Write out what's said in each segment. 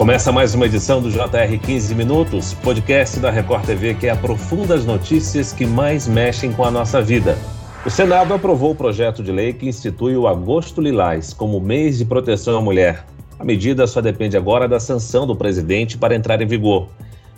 Começa mais uma edição do JR 15 Minutos, podcast da Record TV que aprofunda as notícias que mais mexem com a nossa vida. O Senado aprovou o projeto de lei que institui o Agosto Lilás como mês de proteção à mulher. A medida só depende agora da sanção do presidente para entrar em vigor.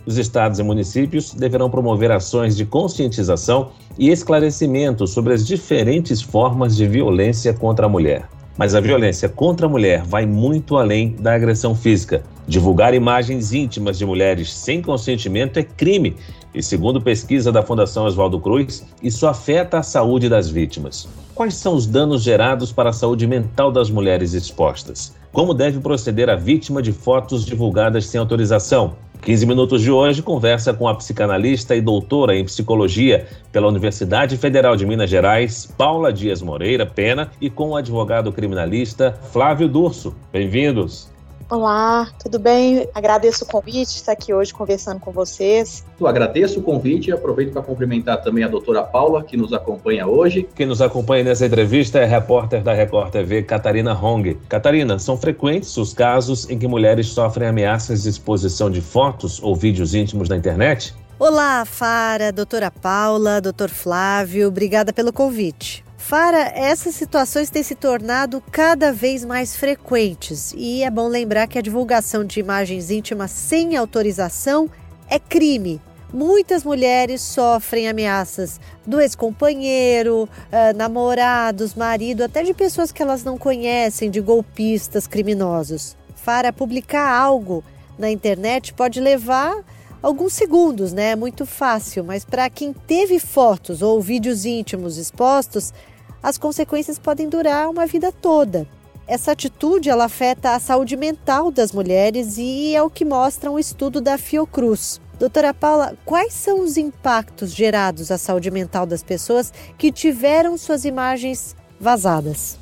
Os estados e municípios deverão promover ações de conscientização e esclarecimento sobre as diferentes formas de violência contra a mulher. Mas a violência contra a mulher vai muito além da agressão física. Divulgar imagens íntimas de mulheres sem consentimento é crime e, segundo pesquisa da Fundação Oswaldo Cruz, isso afeta a saúde das vítimas. Quais são os danos gerados para a saúde mental das mulheres expostas? Como deve proceder a vítima de fotos divulgadas sem autorização? 15 Minutos de hoje conversa com a psicanalista e doutora em psicologia pela Universidade Federal de Minas Gerais, Paula Dias Moreira Pena, e com o advogado criminalista Flávio Durso. Bem-vindos. Olá, tudo bem? Agradeço o convite, estar aqui hoje conversando com vocês. Eu agradeço o convite e aproveito para cumprimentar também a doutora Paula, que nos acompanha hoje. Quem nos acompanha nessa entrevista é a repórter da Record TV, Catarina Hong. Catarina, são frequentes os casos em que mulheres sofrem ameaças de exposição de fotos ou vídeos íntimos na internet? Olá, Fara, doutora Paula, doutor Flávio, obrigada pelo convite. Fara, essas situações têm se tornado cada vez mais frequentes e é bom lembrar que a divulgação de imagens íntimas sem autorização é crime. Muitas mulheres sofrem ameaças do ex-companheiro, uh, namorados, marido, até de pessoas que elas não conhecem, de golpistas, criminosos. Fara, publicar algo na internet pode levar alguns segundos, né? É muito fácil, mas para quem teve fotos ou vídeos íntimos expostos, as consequências podem durar uma vida toda. Essa atitude ela afeta a saúde mental das mulheres e é o que mostra um estudo da Fiocruz. Doutora Paula, quais são os impactos gerados à saúde mental das pessoas que tiveram suas imagens vazadas?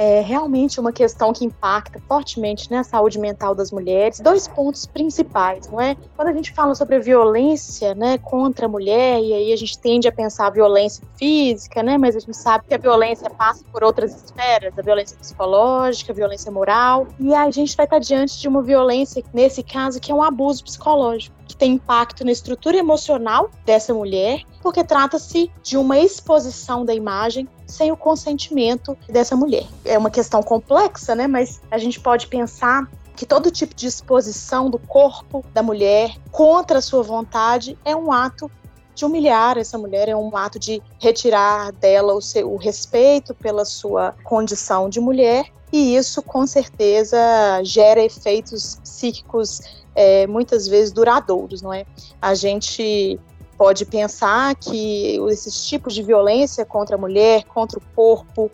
É realmente uma questão que impacta fortemente né, a saúde mental das mulheres. Dois pontos principais, não é? Quando a gente fala sobre a violência né, contra a mulher, e aí a gente tende a pensar a violência física, né, mas a gente sabe que a violência passa por outras esferas, a violência psicológica, a violência moral, e a gente vai estar diante de uma violência, nesse caso, que é um abuso psicológico que tem impacto na estrutura emocional dessa mulher, porque trata-se de uma exposição da imagem sem o consentimento dessa mulher. É uma questão complexa, né? Mas a gente pode pensar que todo tipo de exposição do corpo da mulher contra a sua vontade é um ato de humilhar essa mulher, é um ato de retirar dela o, seu, o respeito pela sua condição de mulher, e isso com certeza gera efeitos psíquicos é, muitas vezes duradouros, não é? A gente pode pensar que esses tipos de violência contra a mulher, contra o corpo,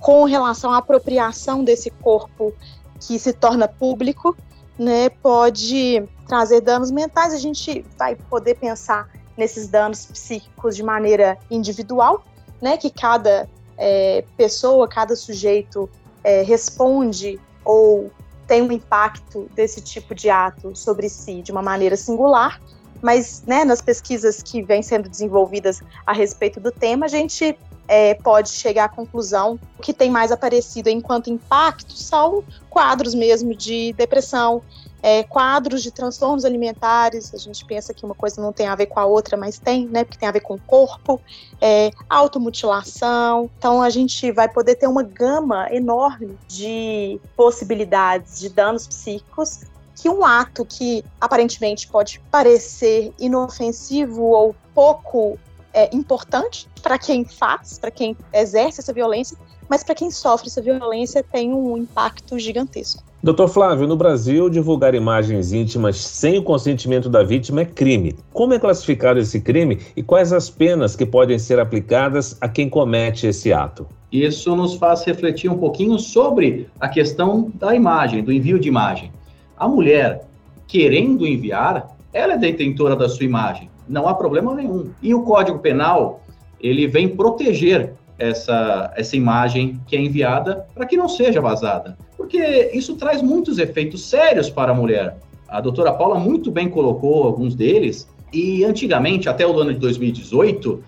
com relação à apropriação desse corpo que se torna público, né, pode trazer danos mentais. A gente vai poder pensar nesses danos psíquicos de maneira individual, né, que cada é, pessoa, cada sujeito é, responde ou tem um impacto desse tipo de ato sobre si de uma maneira singular, mas né, nas pesquisas que vêm sendo desenvolvidas a respeito do tema, a gente é, pode chegar à conclusão que tem mais aparecido enquanto impacto são quadros mesmo de depressão, é, quadros de transtornos alimentares, a gente pensa que uma coisa não tem a ver com a outra, mas tem, né? Porque tem a ver com o corpo, é, automutilação. Então a gente vai poder ter uma gama enorme de possibilidades de danos psíquicos que um ato que aparentemente pode parecer inofensivo ou pouco é, importante para quem faz, para quem exerce essa violência, mas para quem sofre essa violência tem um impacto gigantesco. Doutor Flávio, no Brasil, divulgar imagens íntimas sem o consentimento da vítima é crime. Como é classificado esse crime e quais as penas que podem ser aplicadas a quem comete esse ato? Isso nos faz refletir um pouquinho sobre a questão da imagem, do envio de imagem. A mulher, querendo enviar, ela é detentora da sua imagem. Não há problema nenhum. E o Código Penal, ele vem proteger essa, essa imagem que é enviada para que não seja vazada. Porque isso traz muitos efeitos sérios para a mulher. A doutora Paula muito bem colocou alguns deles, e antigamente, até o ano de 2018,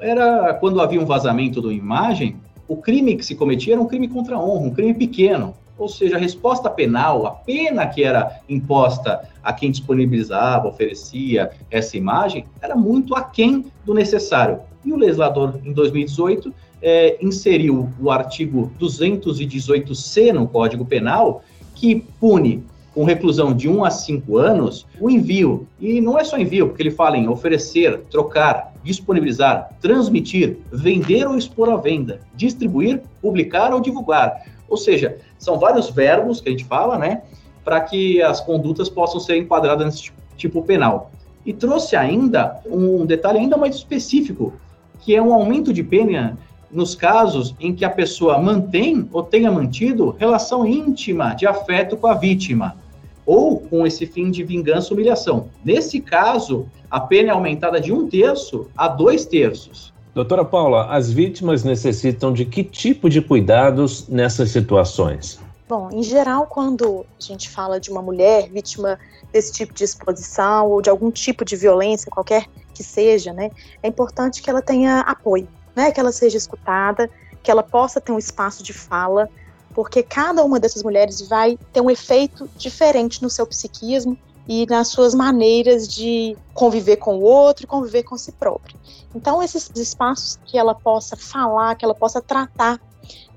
era quando havia um vazamento de uma imagem, o crime que se cometia era um crime contra a honra, um crime pequeno. ou seja, a resposta penal, a pena que era imposta a quem disponibilizava, oferecia essa imagem, era muito aquém do necessário. E o legislador, em 2018, é, inseriu o artigo 218C no Código Penal, que pune com reclusão de 1 a 5 anos o envio. E não é só envio, porque ele fala em oferecer, trocar, disponibilizar, transmitir, vender ou expor à venda, distribuir, publicar ou divulgar. Ou seja, são vários verbos que a gente fala, né, para que as condutas possam ser enquadradas nesse tipo, tipo penal. E trouxe ainda um detalhe ainda mais específico, que é um aumento de pena nos casos em que a pessoa mantém ou tenha mantido relação íntima de afeto com a vítima, ou com esse fim de vingança ou humilhação. Nesse caso, a pena é aumentada de um terço a dois terços. Doutora Paula, as vítimas necessitam de que tipo de cuidados nessas situações? Bom, em geral, quando a gente fala de uma mulher vítima desse tipo de exposição ou de algum tipo de violência, qualquer que seja, né, é importante que ela tenha apoio né, que ela seja escutada, que ela possa ter um espaço de fala, porque cada uma dessas mulheres vai ter um efeito diferente no seu psiquismo e nas suas maneiras de conviver com o outro e conviver com si própria. Então, esses espaços que ela possa falar, que ela possa tratar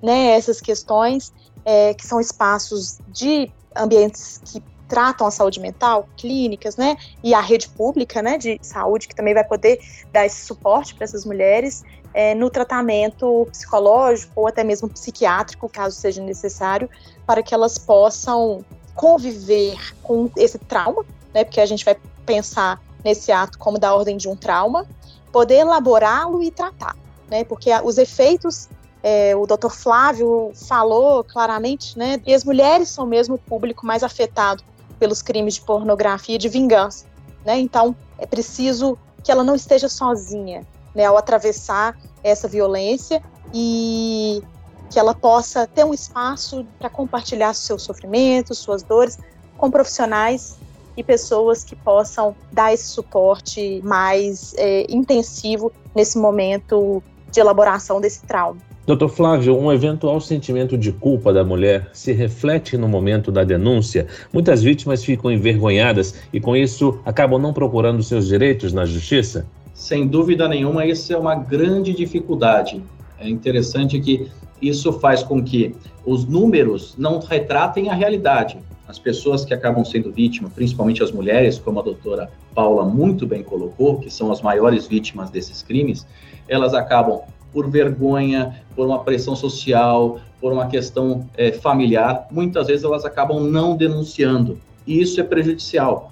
né, essas questões, é, que são espaços de ambientes que tratam a saúde mental, clínicas, né, e a rede pública, né, de saúde, que também vai poder dar esse suporte para essas mulheres, é, no tratamento psicológico ou até mesmo psiquiátrico, caso seja necessário, para que elas possam conviver com esse trauma, né, porque a gente vai pensar nesse ato como da ordem de um trauma, poder elaborá-lo e tratar, né, porque os efeitos, é, o Dr. Flávio falou claramente, né, e as mulheres são mesmo o público mais afetado pelos crimes de pornografia e de vingança, né, então é preciso que ela não esteja sozinha, né, ao atravessar essa violência e que ela possa ter um espaço para compartilhar seus sofrimentos, suas dores com profissionais e pessoas que possam dar esse suporte mais é, intensivo nesse momento de elaboração desse trauma. Doutor Flávio, um eventual sentimento de culpa da mulher se reflete no momento da denúncia. Muitas vítimas ficam envergonhadas e, com isso, acabam não procurando seus direitos na justiça? Sem dúvida nenhuma, isso é uma grande dificuldade. É interessante que isso faz com que os números não retratem a realidade. As pessoas que acabam sendo vítimas, principalmente as mulheres, como a doutora Paula muito bem colocou, que são as maiores vítimas desses crimes, elas acabam por vergonha, por uma pressão social, por uma questão é, familiar, muitas vezes elas acabam não denunciando. E isso é prejudicial.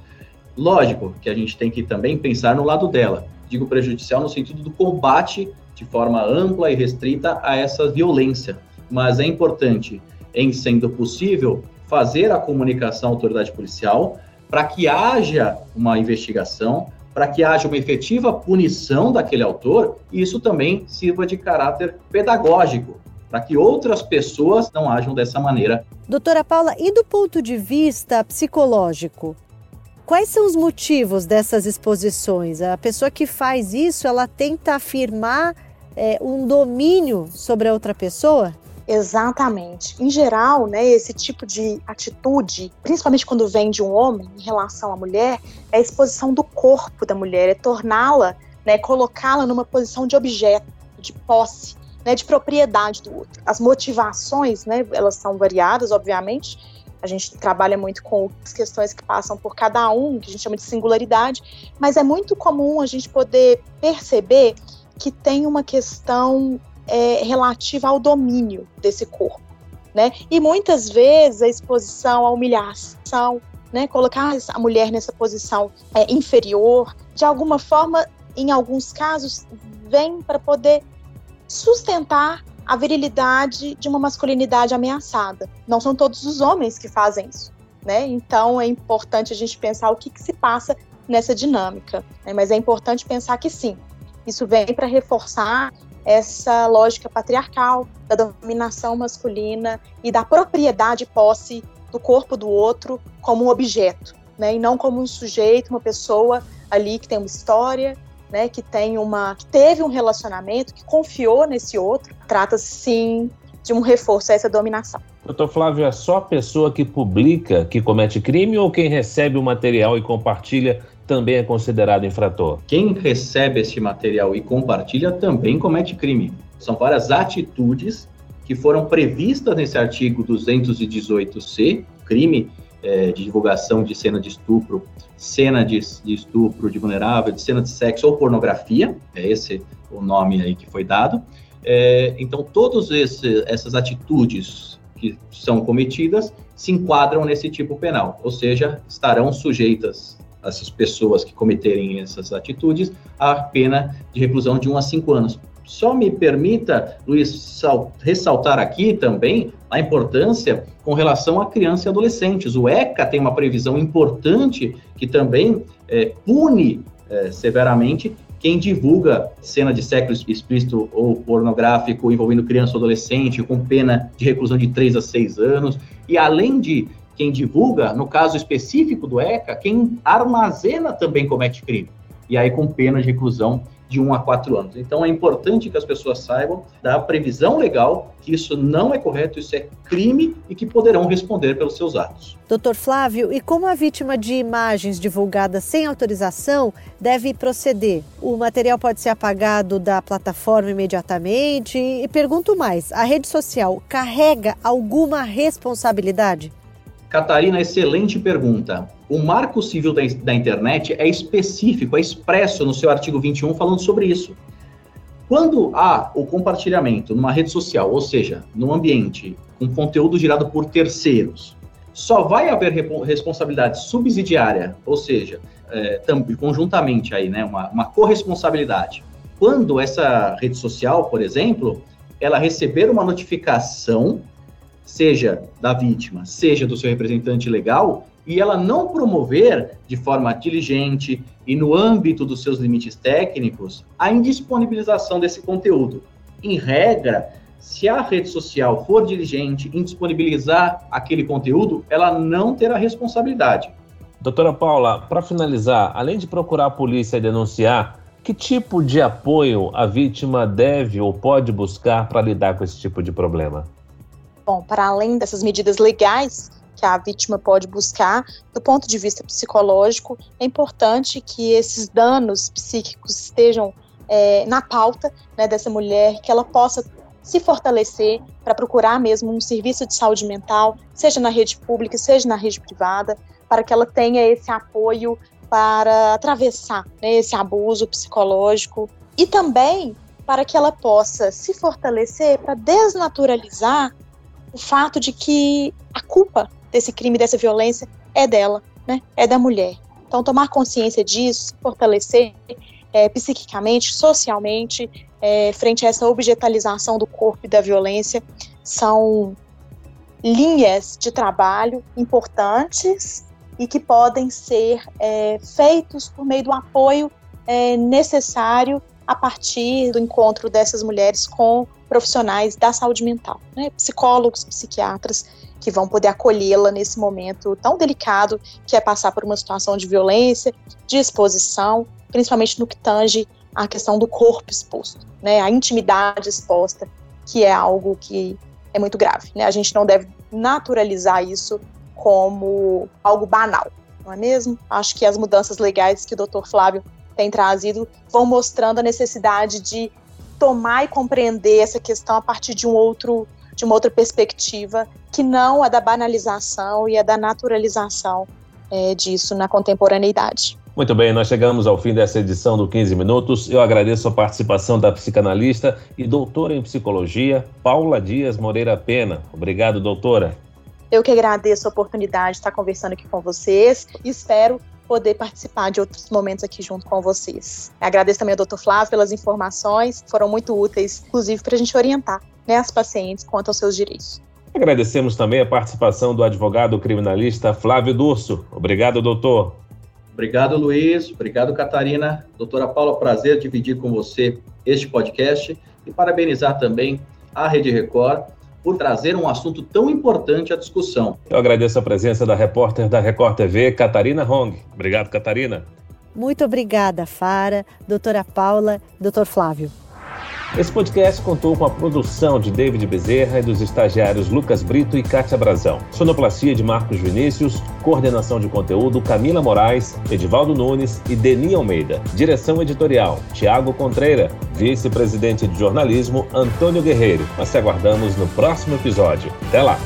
Lógico que a gente tem que também pensar no lado dela digo prejudicial no sentido do combate de forma ampla e restrita a essa violência. Mas é importante, em sendo possível, fazer a comunicação à autoridade policial para que haja uma investigação, para que haja uma efetiva punição daquele autor, e isso também sirva de caráter pedagógico, para que outras pessoas não ajam dessa maneira. Doutora Paula, e do ponto de vista psicológico? Quais são os motivos dessas exposições? A pessoa que faz isso, ela tenta afirmar é, um domínio sobre a outra pessoa? Exatamente. Em geral, né, esse tipo de atitude, principalmente quando vem de um homem em relação à mulher, é a exposição do corpo da mulher, é torná-la, né, colocá-la numa posição de objeto, de posse, né, de propriedade do outro. As motivações, né, elas são variadas, obviamente, a gente trabalha muito com as questões que passam por cada um, que a gente chama de singularidade, mas é muito comum a gente poder perceber que tem uma questão é, relativa ao domínio desse corpo, né? E muitas vezes a exposição à humilhação, né? Colocar a mulher nessa posição é, inferior, de alguma forma, em alguns casos, vem para poder sustentar a virilidade de uma masculinidade ameaçada. Não são todos os homens que fazem isso, né? Então é importante a gente pensar o que, que se passa nessa dinâmica. Né? Mas é importante pensar que sim, isso vem para reforçar essa lógica patriarcal da dominação masculina e da propriedade posse do corpo do outro como um objeto, né? E não como um sujeito, uma pessoa ali que tem uma história, né, que tem uma que teve um relacionamento, que confiou nesse outro, trata-se sim de um reforço a essa dominação. Doutor Flávio, é só a pessoa que publica que comete crime ou quem recebe o material e compartilha também é considerado infrator? Quem recebe esse material e compartilha também comete crime. São várias atitudes que foram previstas nesse artigo 218C, crime é, de divulgação de cena de estupro, cena de, de, estupro de vulnerável, de cena de sexo ou pornografia, é esse o nome aí que foi dado. É, então, todas essas atitudes que são cometidas se enquadram nesse tipo penal, ou seja, estarão sujeitas essas pessoas que cometerem essas atitudes à pena de reclusão de 1 a 5 anos. Só me permita, Luiz, ressaltar aqui também a importância com relação a crianças e adolescentes. O ECA tem uma previsão importante que também é, pune é, severamente quem divulga cena de sexo explícito ou pornográfico envolvendo criança ou adolescente com pena de reclusão de 3 a 6 anos. E além de quem divulga, no caso específico do ECA, quem armazena também comete crime. E aí com pena de reclusão de 1 a 4 anos. Então é importante que as pessoas saibam da previsão legal que isso não é correto, isso é crime e que poderão responder pelos seus atos. Doutor Flávio, e como a vítima de imagens divulgadas sem autorização deve proceder? O material pode ser apagado da plataforma imediatamente? E pergunto mais: a rede social carrega alguma responsabilidade? Catarina, excelente pergunta. O Marco Civil da, da, Internet é específico, é expresso no seu artigo 21 falando sobre isso. Quando há o compartilhamento numa rede social, ou seja, num ambiente com conteúdo gerado por terceiros, só vai haver responsabilidade subsidiária, ou seja, é, conjuntamente aí, né, uma, uma corresponsabilidade. Quando essa rede social, por exemplo, ela receber uma notificação seja da vítima, seja do seu representante legal, e ela não promover de forma diligente e no âmbito dos seus limites técnicos a indisponibilização desse conteúdo. Em regra, se a rede social for diligente em disponibilizar aquele conteúdo, ela não terá responsabilidade. Doutora Paula, para finalizar, além de procurar a polícia e denunciar, que tipo de apoio a vítima deve ou pode buscar para lidar com esse tipo de problema? Bom, para além dessas medidas legais que a vítima pode buscar, do ponto de vista psicológico, é importante que esses danos psíquicos estejam é, na pauta né, dessa mulher, que ela possa se fortalecer para procurar mesmo um serviço de saúde mental, seja na rede pública, seja na rede privada, para que ela tenha esse apoio para atravessar né, esse abuso psicológico e também para que ela possa se fortalecer para desnaturalizar o fato de que a culpa desse crime, dessa violência, é dela, né? É da mulher. Então, tomar consciência disso, fortalecer é, psiquicamente, socialmente, é, frente a essa objetalização do corpo e da violência, são linhas de trabalho importantes e que podem ser é, feitos por meio do apoio é, necessário a partir do encontro dessas mulheres com profissionais da saúde mental, né? psicólogos, psiquiatras, que vão poder acolhê-la nesse momento tão delicado que é passar por uma situação de violência, de exposição, principalmente no que tange a questão do corpo exposto, né? a intimidade exposta, que é algo que é muito grave. Né? A gente não deve naturalizar isso como algo banal, não é mesmo? Acho que as mudanças legais que o Dr. Flávio tem trazido vão mostrando a necessidade de tomar e compreender essa questão a partir de um outro de uma outra perspectiva que não a da banalização e a da naturalização é, disso na contemporaneidade. Muito bem, nós chegamos ao fim dessa edição do 15 Minutos. Eu agradeço a participação da psicanalista e doutora em psicologia, Paula Dias Moreira Pena. Obrigado, doutora. Eu que agradeço a oportunidade de estar conversando aqui com vocês e espero poder participar de outros momentos aqui junto com vocês. Agradeço também ao Dr. Flávio pelas informações, foram muito úteis, inclusive para a gente orientar né, as pacientes quanto aos seus direitos. Agradecemos também a participação do advogado criminalista Flávio Durso. Obrigado, doutor. Obrigado, Luiz. Obrigado, Catarina. Doutora Paula, prazer dividir com você este podcast e parabenizar também a Rede Record por trazer um assunto tão importante à discussão. Eu agradeço a presença da repórter da Record TV, Catarina Hong. Obrigado, Catarina. Muito obrigada, Fara, doutora Paula, doutor Flávio. Esse podcast contou com a produção de David Bezerra e dos estagiários Lucas Brito e Kátia Brazão. Sonoplastia de Marcos Vinícius, coordenação de conteúdo Camila Moraes, Edivaldo Nunes e Deni Almeida. Direção editorial Tiago Contreira, vice-presidente de jornalismo Antônio Guerreiro. Nós te aguardamos no próximo episódio. Até lá!